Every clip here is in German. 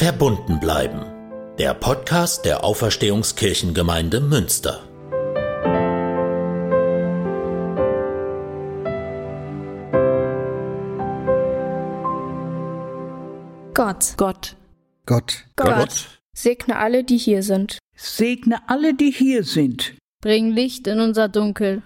Verbunden bleiben. Der Podcast der Auferstehungskirchengemeinde Münster. Gott. Gott. Gott. Gott. Segne alle, die hier sind. Segne alle, die hier sind. Bring Licht in unser Dunkel.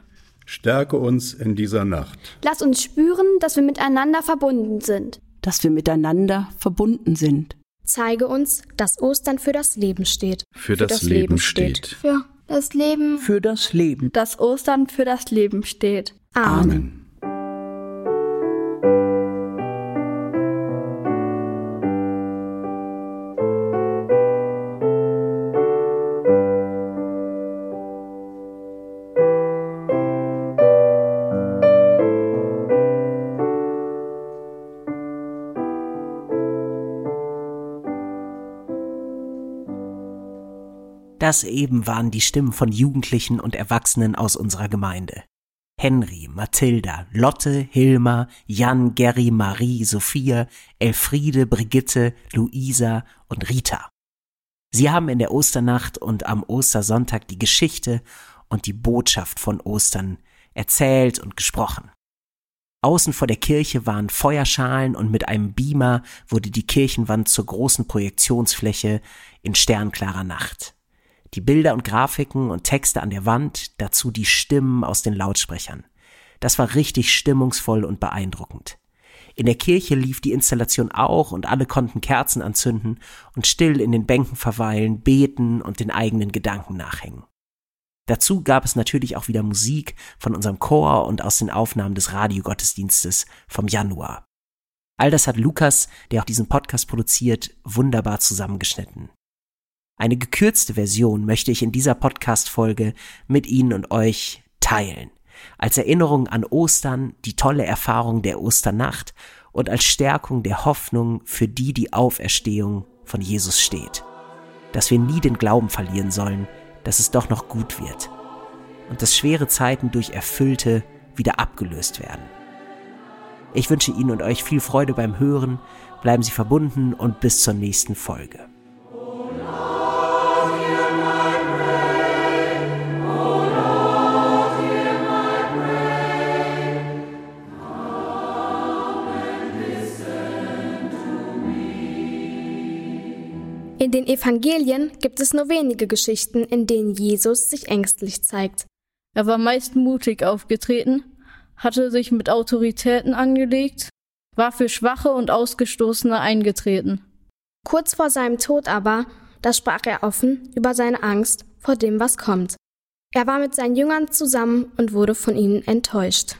Stärke uns in dieser Nacht. Lass uns spüren, dass wir miteinander verbunden sind. Dass wir miteinander verbunden sind. Zeige uns, dass Ostern für das Leben steht. Für, das, Leben steht. Für das Leben. Für das Leben. Dass Ostern für das Leben steht. Amen. Das eben waren die Stimmen von Jugendlichen und Erwachsenen aus unserer Gemeinde. Henry, Mathilda, Lotte, Hilma, Jan, Gerry, Marie, Sophia, Elfriede, Brigitte, Luisa und Rita. Sie haben in der Osternacht und am Ostersonntag die Geschichte und die Botschaft von Ostern erzählt und gesprochen. Außen vor der Kirche waren Feuerschalen und mit einem Beamer wurde die Kirchenwand zur großen Projektionsfläche in sternklarer Nacht die Bilder und Grafiken und Texte an der Wand, dazu die Stimmen aus den Lautsprechern. Das war richtig stimmungsvoll und beeindruckend. In der Kirche lief die Installation auch und alle konnten Kerzen anzünden und still in den Bänken verweilen, beten und den eigenen Gedanken nachhängen. Dazu gab es natürlich auch wieder Musik von unserem Chor und aus den Aufnahmen des Radiogottesdienstes vom Januar. All das hat Lukas, der auch diesen Podcast produziert, wunderbar zusammengeschnitten. Eine gekürzte Version möchte ich in dieser Podcast-Folge mit Ihnen und euch teilen. Als Erinnerung an Ostern, die tolle Erfahrung der Osternacht und als Stärkung der Hoffnung, für die die Auferstehung von Jesus steht. Dass wir nie den Glauben verlieren sollen, dass es doch noch gut wird. Und dass schwere Zeiten durch erfüllte wieder abgelöst werden. Ich wünsche Ihnen und euch viel Freude beim Hören, bleiben Sie verbunden und bis zur nächsten Folge. Evangelien gibt es nur wenige Geschichten, in denen Jesus sich ängstlich zeigt. Er war meist mutig aufgetreten, hatte sich mit Autoritäten angelegt, war für Schwache und Ausgestoßene eingetreten. Kurz vor seinem Tod aber, da sprach er offen über seine Angst vor dem, was kommt. Er war mit seinen Jüngern zusammen und wurde von ihnen enttäuscht.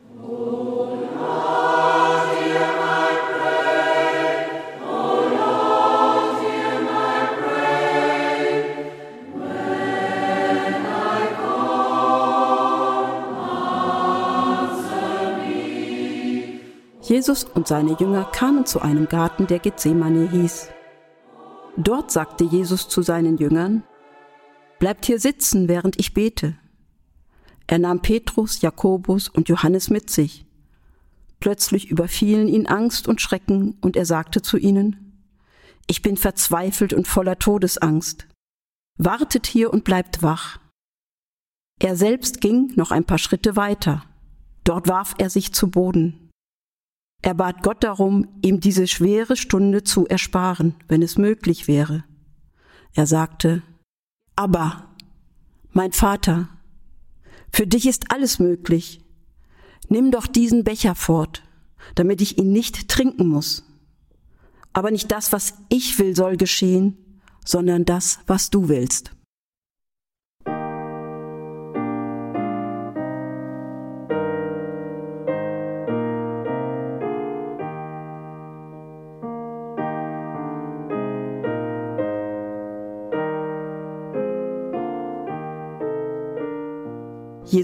Jesus und seine Jünger kamen zu einem Garten, der Gethsemane hieß. Dort sagte Jesus zu seinen Jüngern, Bleibt hier sitzen, während ich bete. Er nahm Petrus, Jakobus und Johannes mit sich. Plötzlich überfielen ihn Angst und Schrecken, und er sagte zu ihnen, Ich bin verzweifelt und voller Todesangst. Wartet hier und bleibt wach. Er selbst ging noch ein paar Schritte weiter. Dort warf er sich zu Boden. Er bat Gott darum, ihm diese schwere Stunde zu ersparen, wenn es möglich wäre. Er sagte, Aber, mein Vater, für dich ist alles möglich. Nimm doch diesen Becher fort, damit ich ihn nicht trinken muss. Aber nicht das, was ich will, soll geschehen, sondern das, was du willst.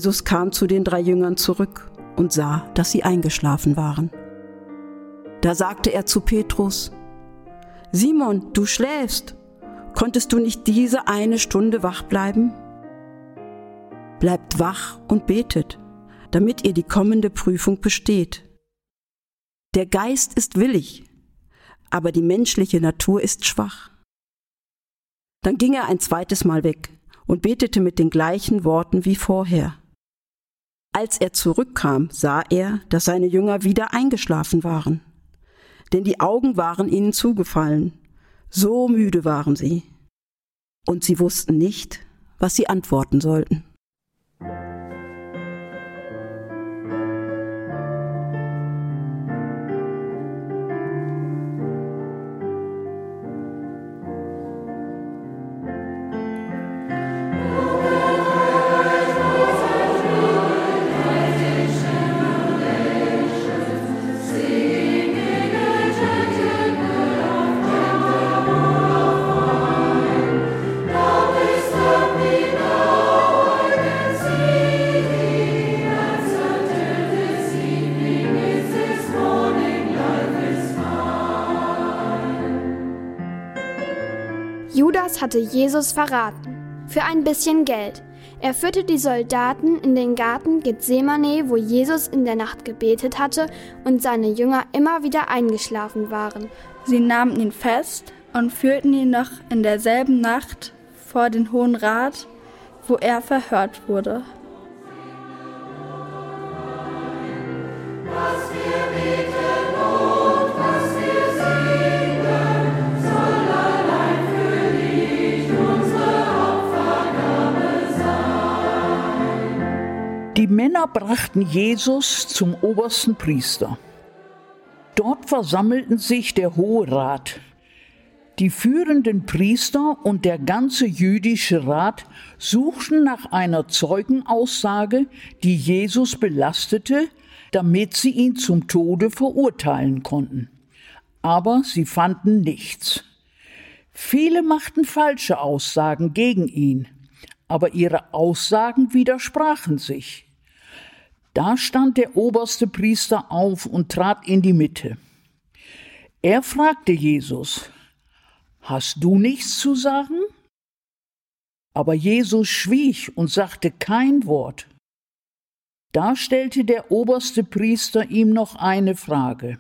Jesus kam zu den drei Jüngern zurück und sah, dass sie eingeschlafen waren. Da sagte er zu Petrus, Simon, du schläfst. Konntest du nicht diese eine Stunde wach bleiben? Bleibt wach und betet, damit ihr die kommende Prüfung besteht. Der Geist ist willig, aber die menschliche Natur ist schwach. Dann ging er ein zweites Mal weg und betete mit den gleichen Worten wie vorher. Als er zurückkam, sah er, dass seine Jünger wieder eingeschlafen waren. Denn die Augen waren ihnen zugefallen, so müde waren sie. Und sie wussten nicht, was sie antworten sollten. Judas hatte Jesus verraten. Für ein bisschen Geld. Er führte die Soldaten in den Garten Gethsemane, wo Jesus in der Nacht gebetet hatte und seine Jünger immer wieder eingeschlafen waren. Sie nahmen ihn fest und führten ihn noch in derselben Nacht vor den Hohen Rat, wo er verhört wurde. Die Männer brachten Jesus zum obersten Priester. Dort versammelten sich der Hohe Rat. Die führenden Priester und der ganze jüdische Rat suchten nach einer Zeugenaussage, die Jesus belastete, damit sie ihn zum Tode verurteilen konnten. Aber sie fanden nichts. Viele machten falsche Aussagen gegen ihn, aber ihre Aussagen widersprachen sich. Da stand der oberste Priester auf und trat in die Mitte. Er fragte Jesus, Hast du nichts zu sagen? Aber Jesus schwieg und sagte kein Wort. Da stellte der oberste Priester ihm noch eine Frage.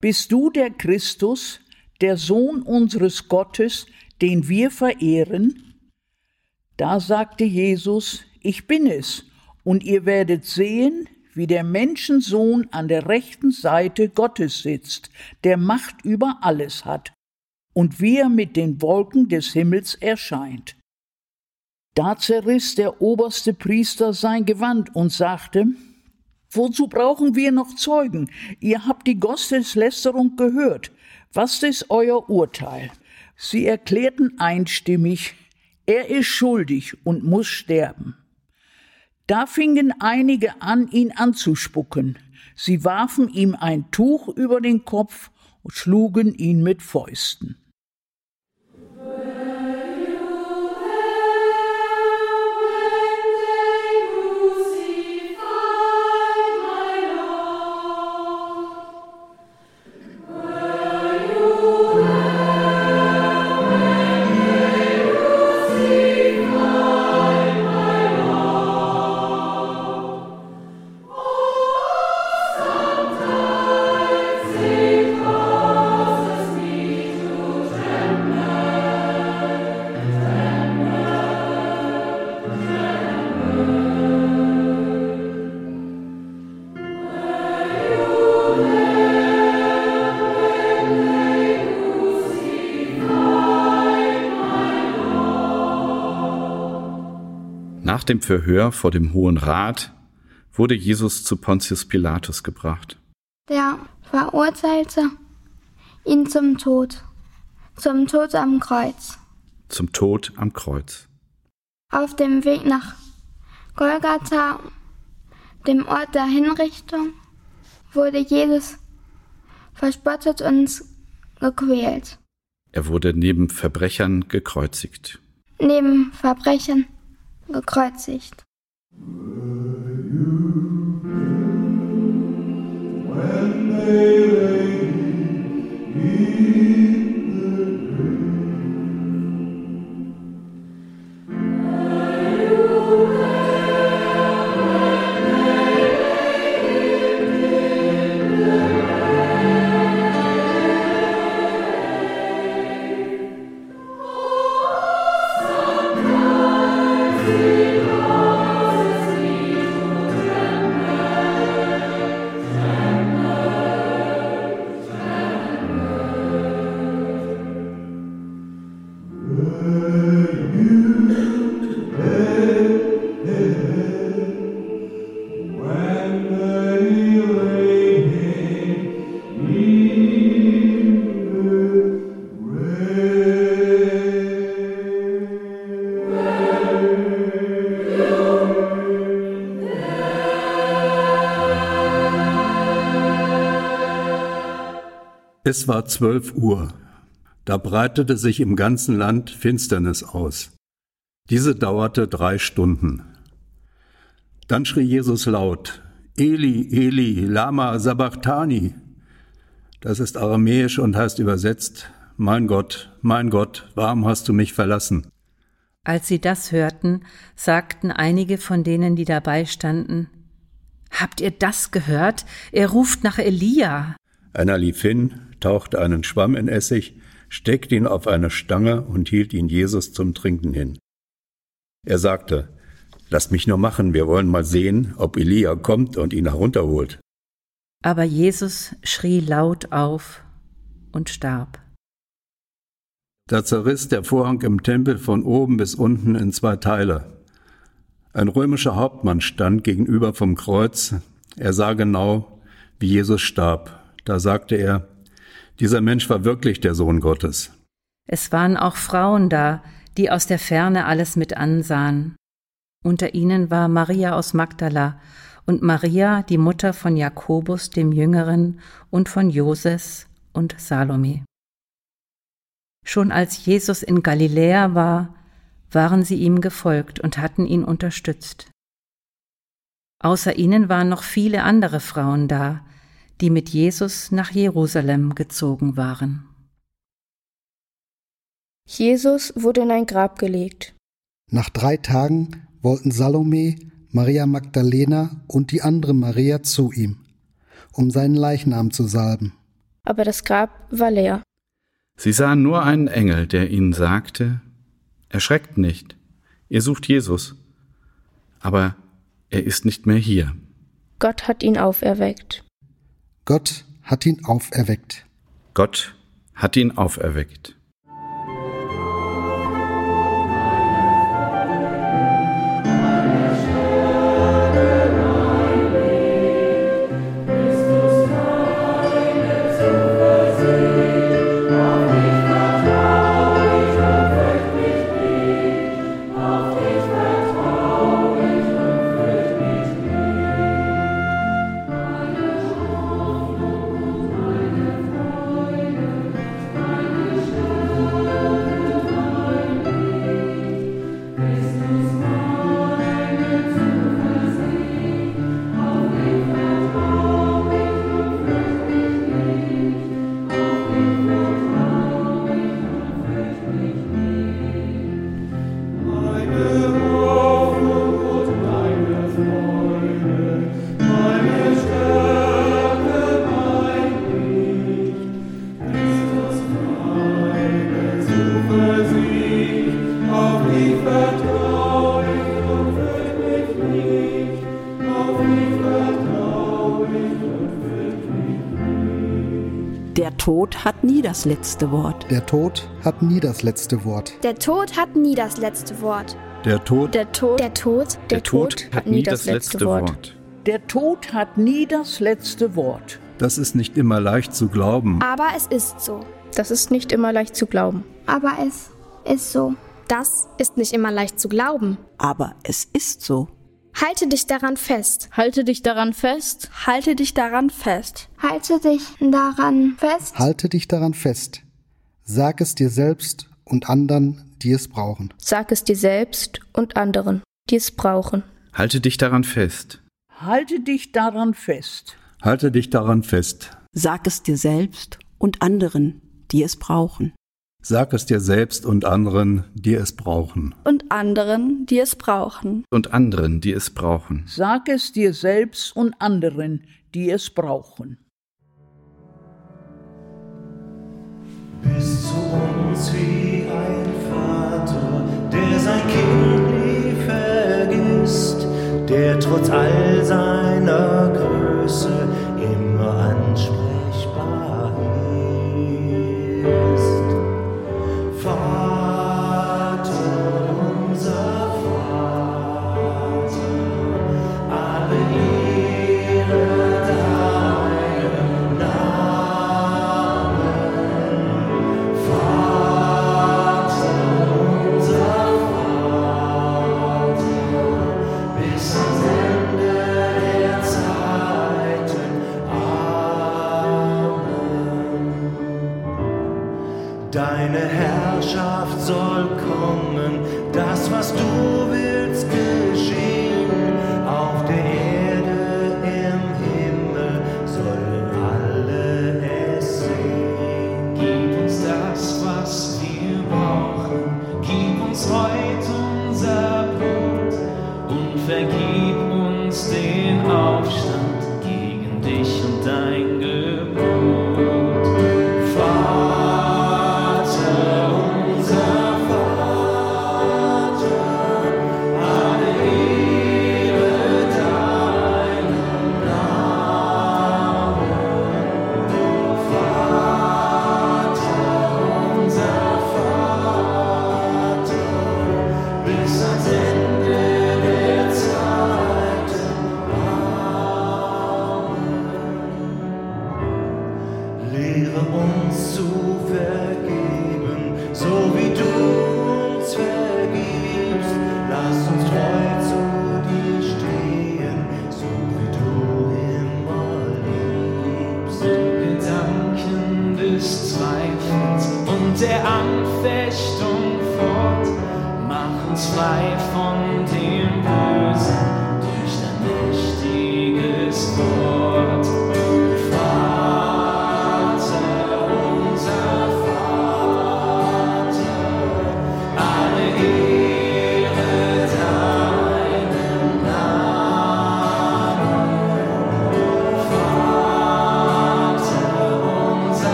Bist du der Christus, der Sohn unseres Gottes, den wir verehren? Da sagte Jesus, ich bin es, und ihr werdet sehen, wie der Menschensohn an der rechten Seite Gottes sitzt, der Macht über alles hat, und wie er mit den Wolken des Himmels erscheint. Da zerriss der oberste Priester sein Gewand und sagte, Wozu brauchen wir noch Zeugen? Ihr habt die Gotteslästerung gehört. Was ist euer Urteil? Sie erklärten einstimmig, er ist schuldig und muss sterben. Da fingen einige an, ihn anzuspucken. Sie warfen ihm ein Tuch über den Kopf und schlugen ihn mit Fäusten. Dem Verhör vor dem Hohen Rat wurde Jesus zu Pontius Pilatus gebracht. Der verurteilte ihn zum Tod, zum Tod am Kreuz. Zum Tod am Kreuz. Auf dem Weg nach Golgatha, dem Ort der Hinrichtung, wurde Jesus verspottet und gequält. Er wurde neben Verbrechern gekreuzigt. Neben Verbrechern gekreuzigt. When they free. Es war zwölf Uhr. Da breitete sich im ganzen Land Finsternis aus. Diese dauerte drei Stunden. Dann schrie Jesus laut, Eli, Eli, Lama Sabachthani. Das ist aramäisch und heißt übersetzt, Mein Gott, mein Gott, warum hast du mich verlassen? Als sie das hörten, sagten einige von denen, die dabei standen, Habt ihr das gehört? Er ruft nach Elia. Einer lief hin, tauchte einen Schwamm in Essig, steckte ihn auf eine Stange und hielt ihn Jesus zum Trinken hin. Er sagte, Lasst mich nur machen, wir wollen mal sehen, ob Elia kommt und ihn herunterholt. Aber Jesus schrie laut auf und starb. Da zerriss der Vorhang im Tempel von oben bis unten in zwei Teile. Ein römischer Hauptmann stand gegenüber vom Kreuz. Er sah genau, wie Jesus starb. Da sagte er, dieser Mensch war wirklich der Sohn Gottes. Es waren auch Frauen da, die aus der Ferne alles mit ansahen. Unter ihnen war Maria aus Magdala und Maria, die Mutter von Jakobus dem Jüngeren und von Joses und Salome. Schon als Jesus in Galiläa war, waren sie ihm gefolgt und hatten ihn unterstützt. Außer ihnen waren noch viele andere Frauen da, die mit Jesus nach Jerusalem gezogen waren. Jesus wurde in ein Grab gelegt. Nach drei Tagen wollten Salome, Maria Magdalena und die andere Maria zu ihm, um seinen Leichnam zu salben. Aber das Grab war leer. Sie sahen nur einen Engel, der ihnen sagte, Erschreckt nicht, ihr sucht Jesus, aber er ist nicht mehr hier. Gott hat ihn auferweckt. Gott hat ihn auferweckt. Gott hat ihn auferweckt. Tod hat nie das letzte Wort. Der Tod hat nie das letzte Wort. Der Tod hat nie das letzte Wort. Der Tod, Der Tod, Der Tod, Der Tod hat nie das letzte Wort. Der Tod hat nie das letzte Wort. das ist nicht immer leicht zu glauben. Aber es ist so. das ist nicht immer leicht zu glauben. Aber es ist so. das ist nicht immer leicht zu glauben. Aber es ist so. Halte dich daran fest. Halte dich daran fest. Halte dich daran fest. Halte dich daran fest. Halte dich daran fest. Sag es dir selbst und anderen, die es brauchen. Sag es dir selbst und anderen, die es brauchen. Halte dich daran fest. Halte dich daran fest. Halte dich daran fest. Sag es dir selbst und anderen, die es brauchen. Sag es dir selbst und anderen, die es brauchen. Und anderen, die es brauchen. Und anderen, die es brauchen. Sag es dir selbst und anderen, die es brauchen. Bis zu uns wie ein Vater, der sein Kind nie vergisst, der trotz all seiner